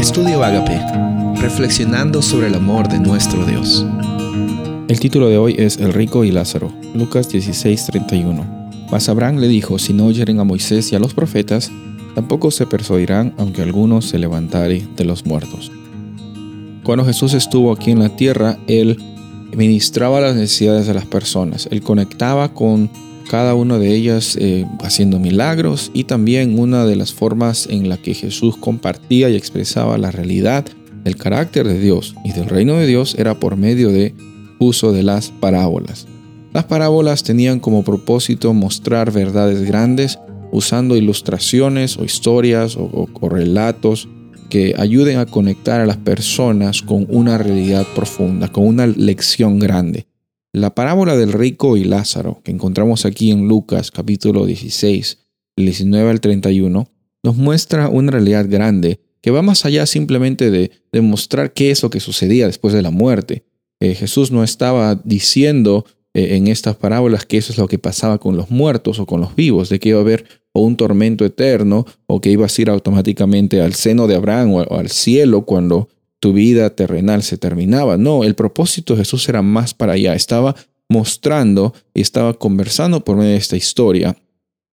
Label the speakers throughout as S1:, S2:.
S1: Estudio Agape, reflexionando sobre el amor de nuestro Dios.
S2: El título de hoy es El rico y Lázaro, Lucas 16:31. Mas Abraham le dijo, si no oyeren a Moisés y a los profetas, tampoco se persuadirán aunque alguno se levantare de los muertos. Cuando Jesús estuvo aquí en la tierra, Él ministraba las necesidades de las personas, Él conectaba con cada una de ellas eh, haciendo milagros y también una de las formas en la que Jesús compartía y expresaba la realidad del carácter de Dios y del reino de Dios era por medio de uso de las parábolas. Las parábolas tenían como propósito mostrar verdades grandes usando ilustraciones o historias o relatos que ayuden a conectar a las personas con una realidad profunda, con una lección grande. La parábola del rico y Lázaro, que encontramos aquí en Lucas capítulo 16, 19 al 31, nos muestra una realidad grande que va más allá simplemente de demostrar qué es lo que sucedía después de la muerte. Eh, Jesús no estaba diciendo eh, en estas parábolas que eso es lo que pasaba con los muertos o con los vivos, de que iba a haber o un tormento eterno o que ibas a ir automáticamente al seno de Abraham o al cielo cuando tu vida terrenal se terminaba. No, el propósito de Jesús era más para allá. Estaba mostrando y estaba conversando por medio de esta historia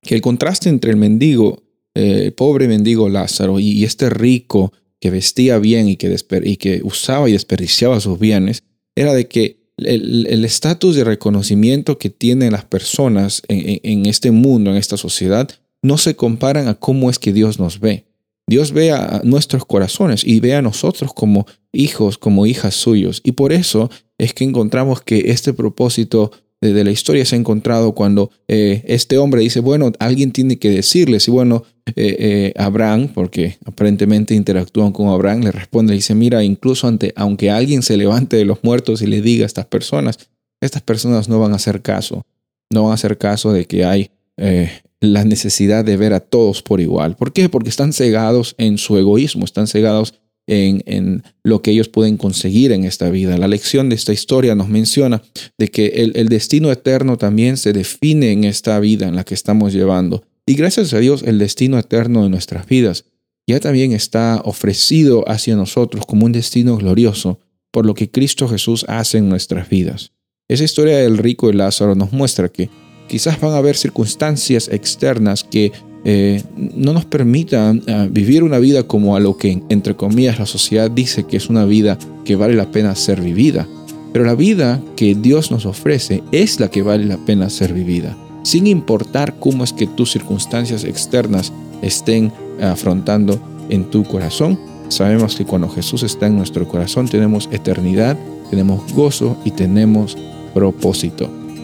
S2: que el contraste entre el mendigo, eh, el pobre mendigo Lázaro y, este rico que vestía bien y que, usaba y desperdiciaba sus bienes, era de que el estatus de reconocimiento que tienen las personas en, en, este mundo, en esta sociedad, no se comparan a cómo es que Dios nos ve. Dios ve a nuestros corazones y ve a nosotros como hijos, como hijas suyos. Y por eso es que encontramos que este propósito de, la historia se ha encontrado cuando eh, este hombre dice, bueno, alguien tiene que decirles. Y bueno, eh, eh, Abraham, porque aparentemente interactúan con Abraham, le responde, dice, mira, incluso ante, aunque alguien se levante de los muertos y le diga a estas personas, estas personas no van a hacer caso. No van a hacer caso de que hay la necesidad de ver a todos por igual. ¿Por qué? Porque están cegados en su egoísmo, están cegados en, en, lo que ellos pueden conseguir en esta vida. La lección de esta historia nos menciona de que el, el, destino eterno también se define en esta vida en la que estamos llevando. Y gracias a Dios el destino eterno de nuestras vidas ya también está ofrecido hacia nosotros como un destino glorioso por lo que Cristo Jesús hace en nuestras vidas. Esa historia del rico y Lázaro nos muestra que Quizás van a haber circunstancias externas que eh, no nos permitan eh, vivir una vida como a lo que, entre comillas, la sociedad dice que es una vida que vale la pena ser vivida. Pero la vida que Dios nos ofrece es la que vale la pena ser vivida, sin importar cómo es que tus circunstancias externas estén afrontando en tu corazón. Sabemos que cuando Jesús está en nuestro corazón tenemos eternidad, tenemos gozo y tenemos propósito.